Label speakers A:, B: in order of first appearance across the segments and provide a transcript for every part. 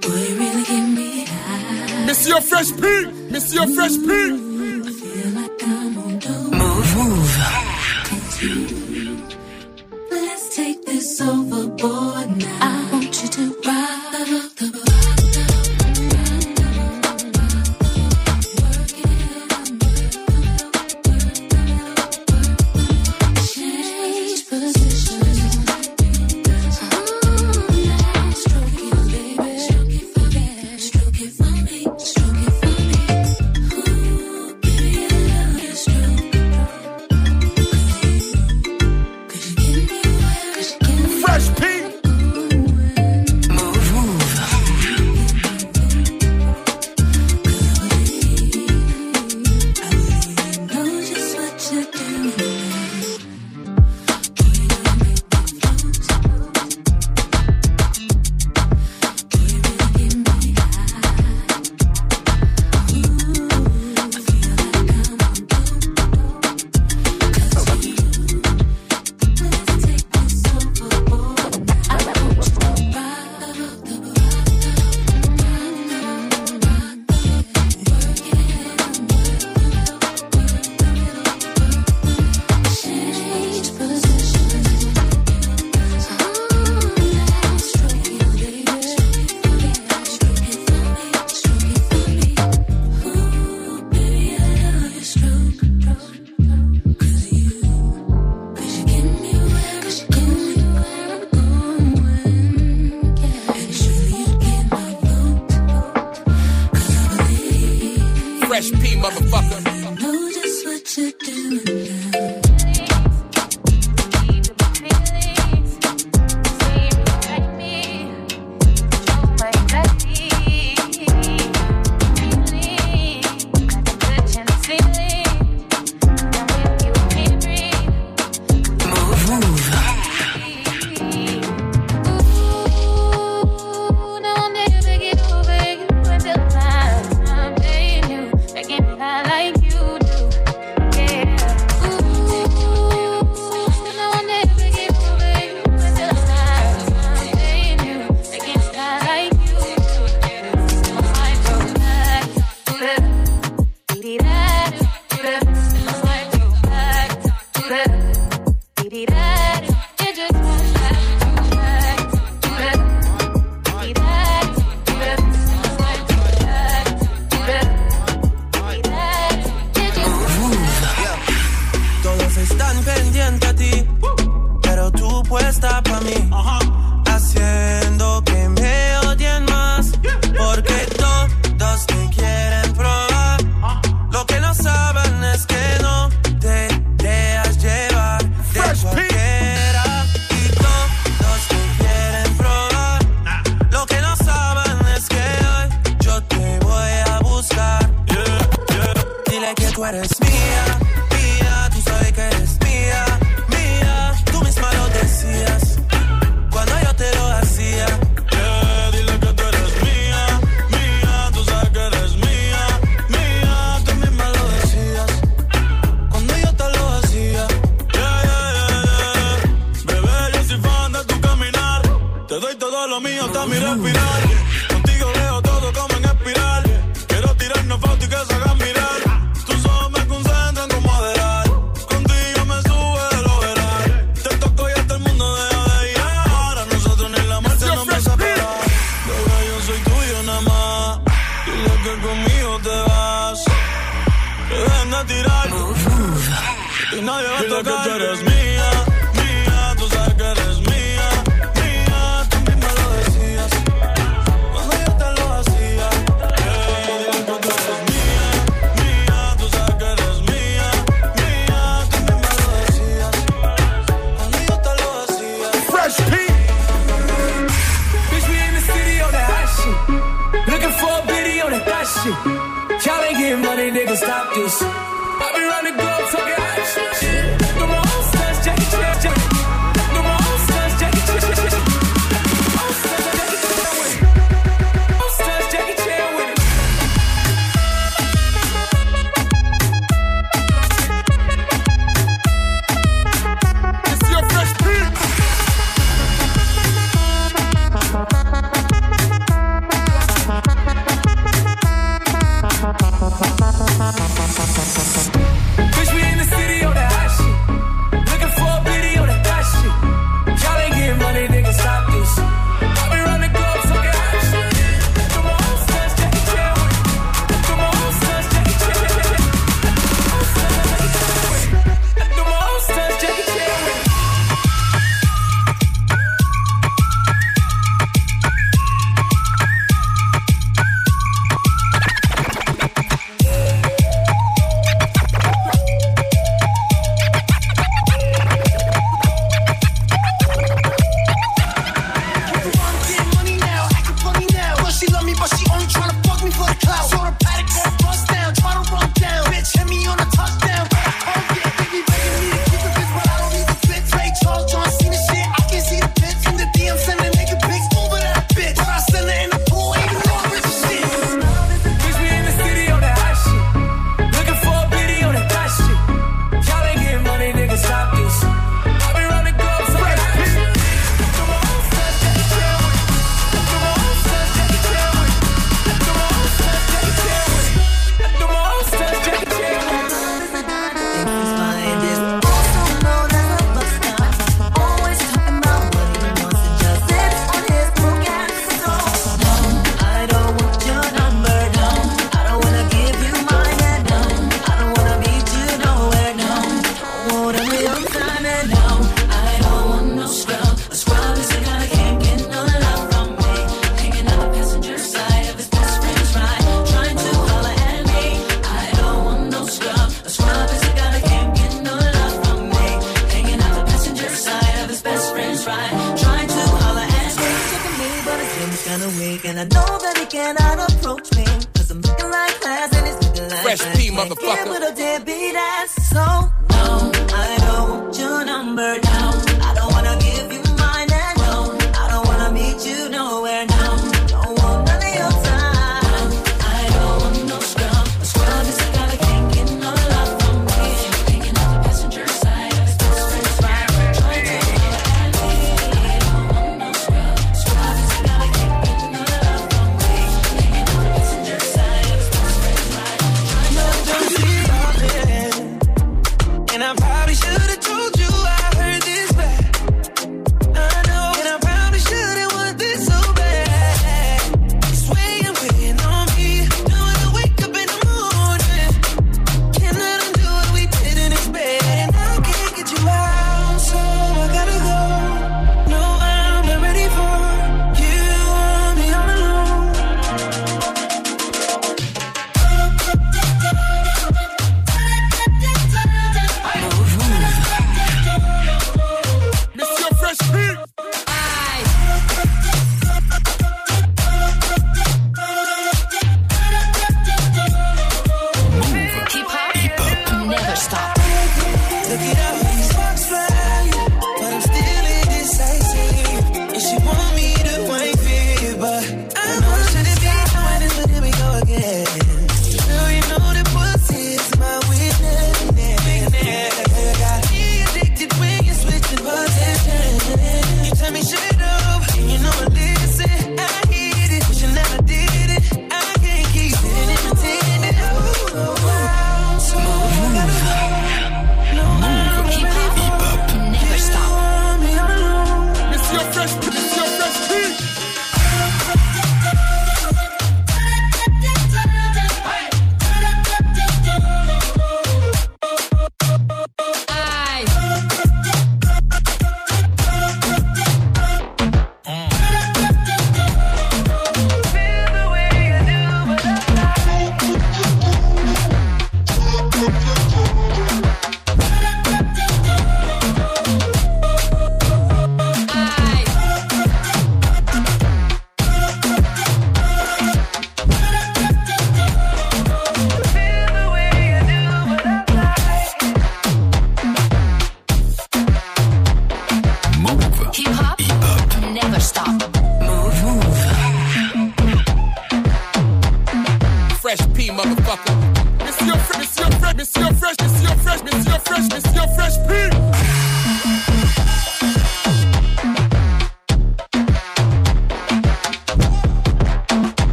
A: Boy, really give me
B: high.
C: Monsieur Fresh
D: Pink!
E: Monsieur Fresh Pink!
D: I like que tú
E: eres Fresh P, motherfucker.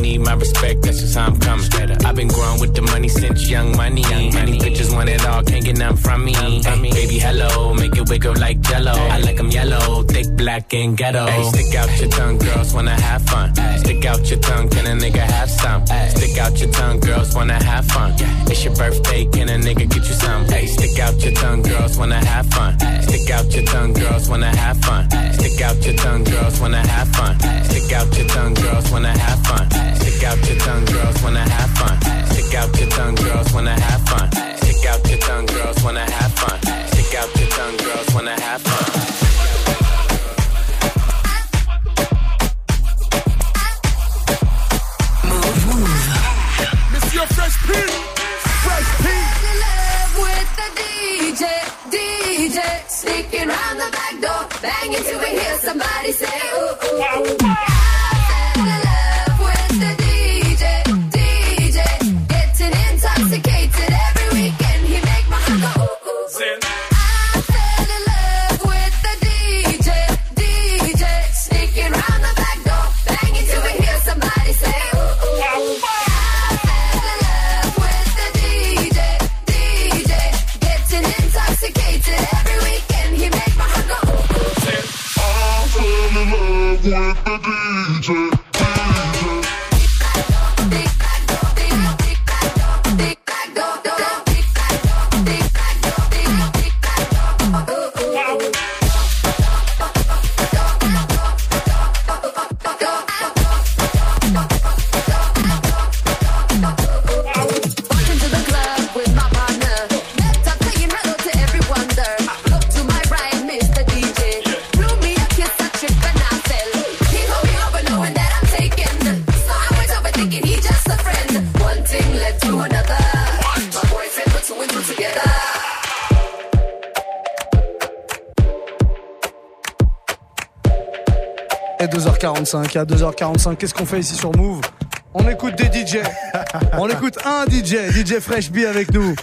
F: need my respect, that's just how I'm coming. I've been growing with the money since young money. Young money. Many bitches want it all, can't get none from me. Hey, baby, hello, make it wiggle like jello. I like them yellow, thick, black, and ghetto. Hey, stick out your tongue, girls wanna have fun. Stick out your tongue, can a nigga have some? Stick out your tongue, girls wanna have fun. It's your birthday, can a nigga get you some? Hey, stick out your tongue, girls wanna have fun. Stick out your tongue, girls wanna have fun. Stick out your tongue, girls wanna have fun. Stick out your tongue, girls wanna have fun. Stick out your tongue, girls, when I have fun. Stick out your tongue, girls, when I have fun. Stick out your tongue, girls, when I have fun. Stick out your tongue, girls, when I have fun.
E: Ay. Fresh P, Fresh P.
G: In love with the DJ, DJ. Sneaking round the back door, banging till we hear somebody say ooh ooh.
H: ooh. 2h45, à 2h45, qu'est-ce qu'on fait ici sur Move? On écoute des DJ. On écoute un DJ, DJ Fresh B avec nous.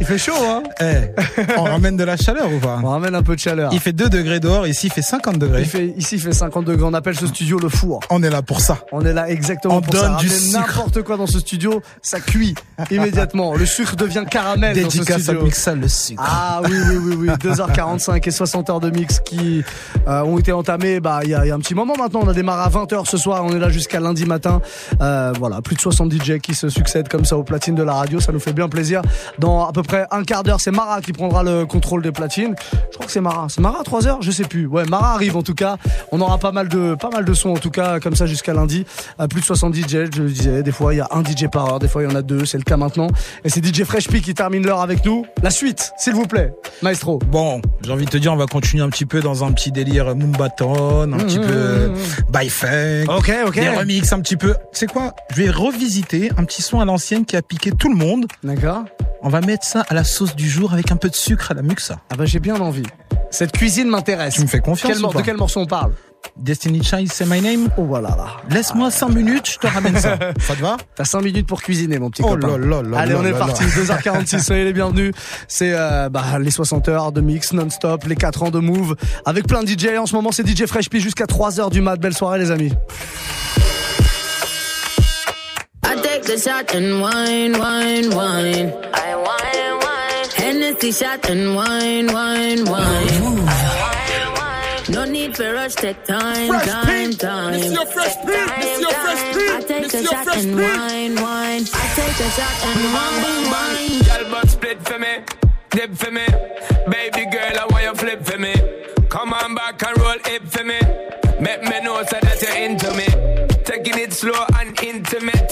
H: Il fait chaud, hein
I: Eh, on ramène de la chaleur ou pas
H: On ramène un peu de chaleur.
I: Il fait 2 degrés dehors, ici il fait 50 degrés.
H: Il fait, ici, il fait 50 degrés. On appelle ce studio le four.
I: On est là pour ça.
H: On est là exactement
I: On
H: pour
I: donne
H: ça.
I: du
H: n'importe quoi dans ce studio, ça cuit immédiatement. Le sucre devient caramel dans ce
I: Dédicace à
H: studio.
I: Mixa le sucre.
H: Ah oui, oui, oui, oui. 2h45 et 60 heures de mix qui euh, ont été entamées bah, il y, a, il y a un petit moment maintenant. On a démarré à 20h ce soir. On est là jusqu'à lundi matin. Euh, voilà, plus de 60 DJ qui se succèdent comme ça aux platines de la radio. Ça nous fait bien plaisir. Dans à peu près un quart d'heure, c'est Mara qui prendra le contrôle des platines. Je crois que c'est Mara. C'est Mara à 3 heures Je sais plus. Ouais, Mara arrive en tout cas. On aura pas mal de, pas mal de sons en tout cas comme ça jusqu'à lundi. Euh, plus de 60 DJ, je le disais. Des fois, il y a un DJ par heure. Des fois, il y en a deux. C'est le cas maintenant. Et c'est DJ Fresh P qui termine l'heure avec nous. La suite, s'il vous plaît. Maestro.
I: Bon, j'ai envie de te dire, on va continuer un petit peu dans un petit délire Moombaton, un petit peu euh, by funk,
H: Ok, ok.
I: des remixes un petit peu. Tu sais quoi? Je vais revisiter un petit son à l'ancienne qui a piqué tout le monde.
H: D'accord.
I: On va mettre ça à la sauce du jour avec un peu de sucre à la muxa.
H: Ah bah j'ai bien envie. Cette cuisine m'intéresse.
I: Tu me fais confiance
H: Quel
I: ou pas
H: De quel morceau on parle?
I: Destiny Child, c'est my name?
H: Oh voilà là.
I: Laisse-moi 5 minutes, je te ramène ça. ça te va?
H: T'as 5 minutes pour cuisiner mon petit
I: Oh
H: copain.
I: là là là
H: Allez on est parti.
I: là.
H: 2h46, soyez les bienvenus. C'est euh, bah, les 60 heures de mix non-stop, les 4 ans de move. Avec plein de DJ. En ce moment c'est DJ Fresh P jusqu'à 3h du mat. Belle soirée les amis.
J: I take the shot and wine, wine, wine. I wine, wine. Hennessy shot and wine, wine, wine. No need for rush, take time,
B: Fresh
J: time,
B: Pink.
J: time.
B: Monsieur Fresh Pink. Monsieur Fresh Pink.
J: I take a shot and
B: Pink.
J: wine, wine. I take a shot and wine, wine.
K: Girl, but split for me, dip for me. Baby girl, I want you flip for me. Come on back and roll hip for me. Make me know so that you're into me. Taking it slow and intimate.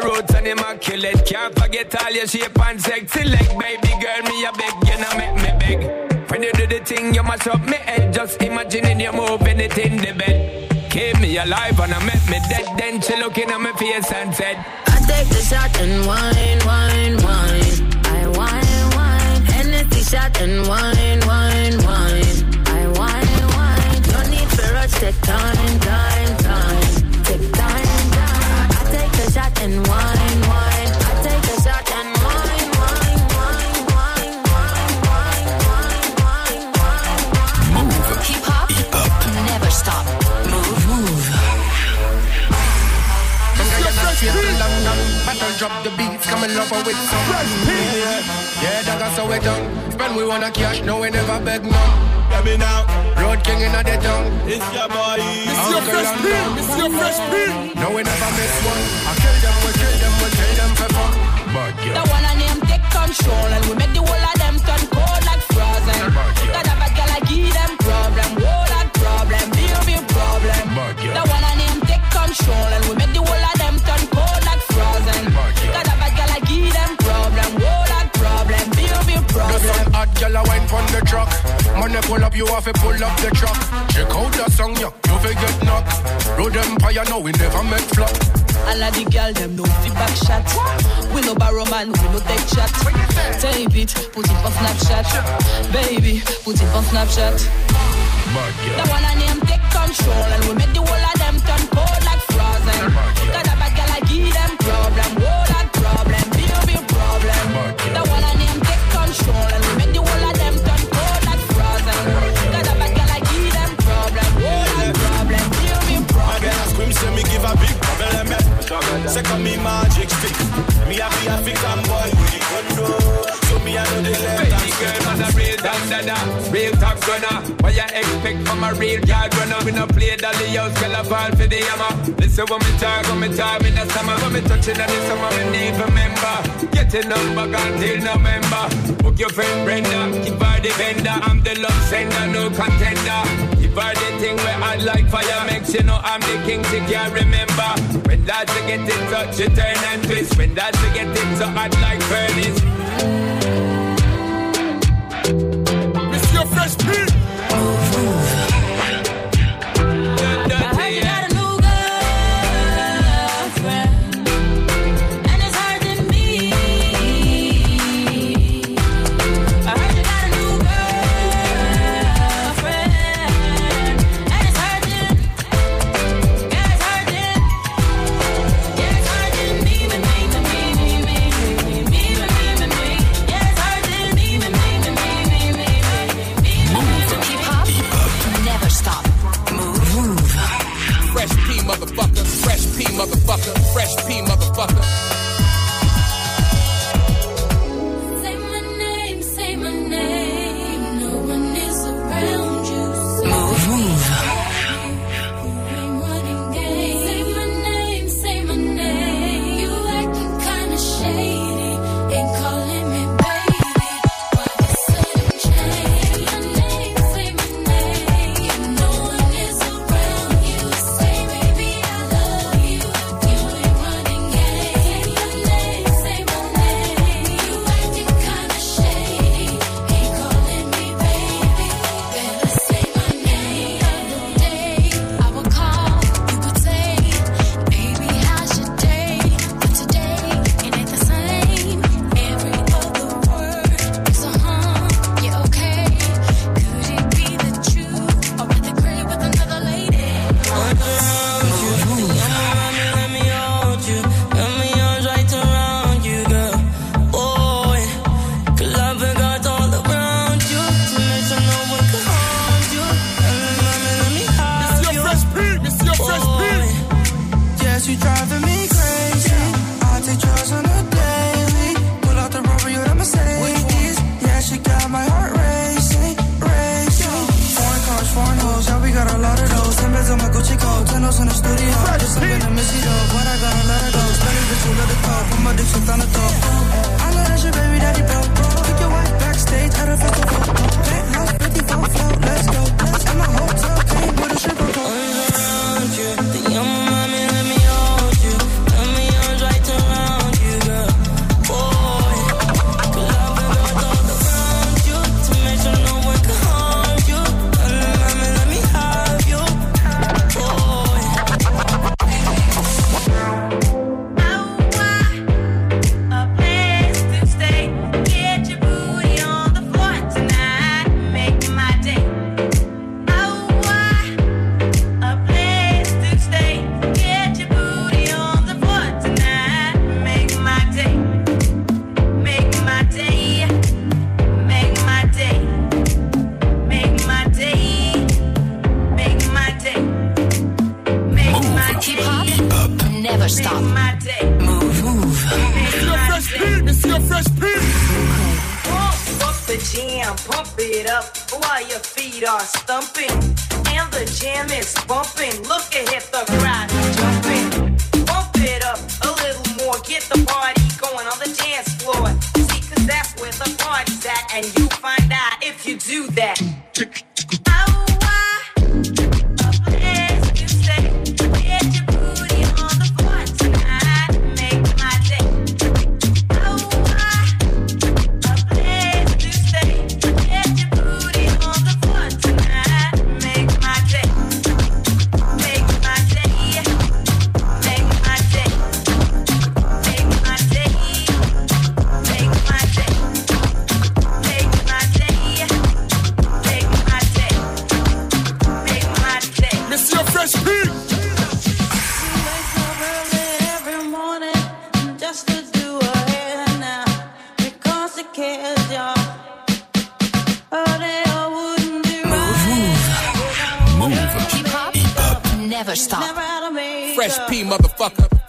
K: A roots and immaculate. Can't forget all your shape and sexy leg. Baby girl, me a beg, you know make me beg. When you do the thing, you mash up me head. Just imagining you moving it in the bed. Keep me alive and I make me dead. Then she looking at my face and said,
J: I take the shot and wine, wine, wine. I wine, wine. Hennessy shot and wine, wine, wine. I wine, wine. No need for take time, time, time.
L: Done. Spend we wanna cash, no we never beg none. Yeah, me now, road king in the town. It's your boy,
B: it's your Fresh Pink. your Fresh Pink.
L: No we never miss one. I kill them, we kill them, we kill them for fun. But
M: The
L: yeah,
M: one and them take control and we make the whole of them turn cold like frozen. Got a bad girl, I give them problem, whole lot problem, big big problem.
L: Bad girl.
M: The one and them take control
L: Money pull up, you have to pull up the truck. Check out the song, yeah, you fi get knocked. Road Empire, no, we never make flop.
M: All of the girl them no feedback shot. We no borrow man, we no take chat. Tape it, put it on Snapchat. Baby, put it on Snapchat. The one and them take control and we make the whole of them turn cold like frozen. Got a bad girl, I give them problem, whole lot problem, big big problem. The one and them take control
N: check on me magic stick. Me a be a African boy with the condo. So me a know the left.
K: Baby girl, man a real down dada, real top gunner. What you expect from a real girl runner? We no play dolly house, girl a ball for the hammer. Listen when me talk, when me talk in the summer, when me touching on the summer, me need remember. Get a number until November. Book your friend Brenda, keep her the vendor. I'm the love sender, no contender. For the thing where I like fire makes you know I'm the king, she can't remember. When that's to get in touch, She turn and twist. When that's to get in touch, I'd like furnace.
E: Monsieur Fresh
O: Prince. and you
E: fresh P, motherfucker.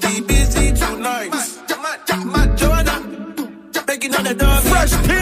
O: body busy tonight. Joanna, making on the
E: dog. Fresh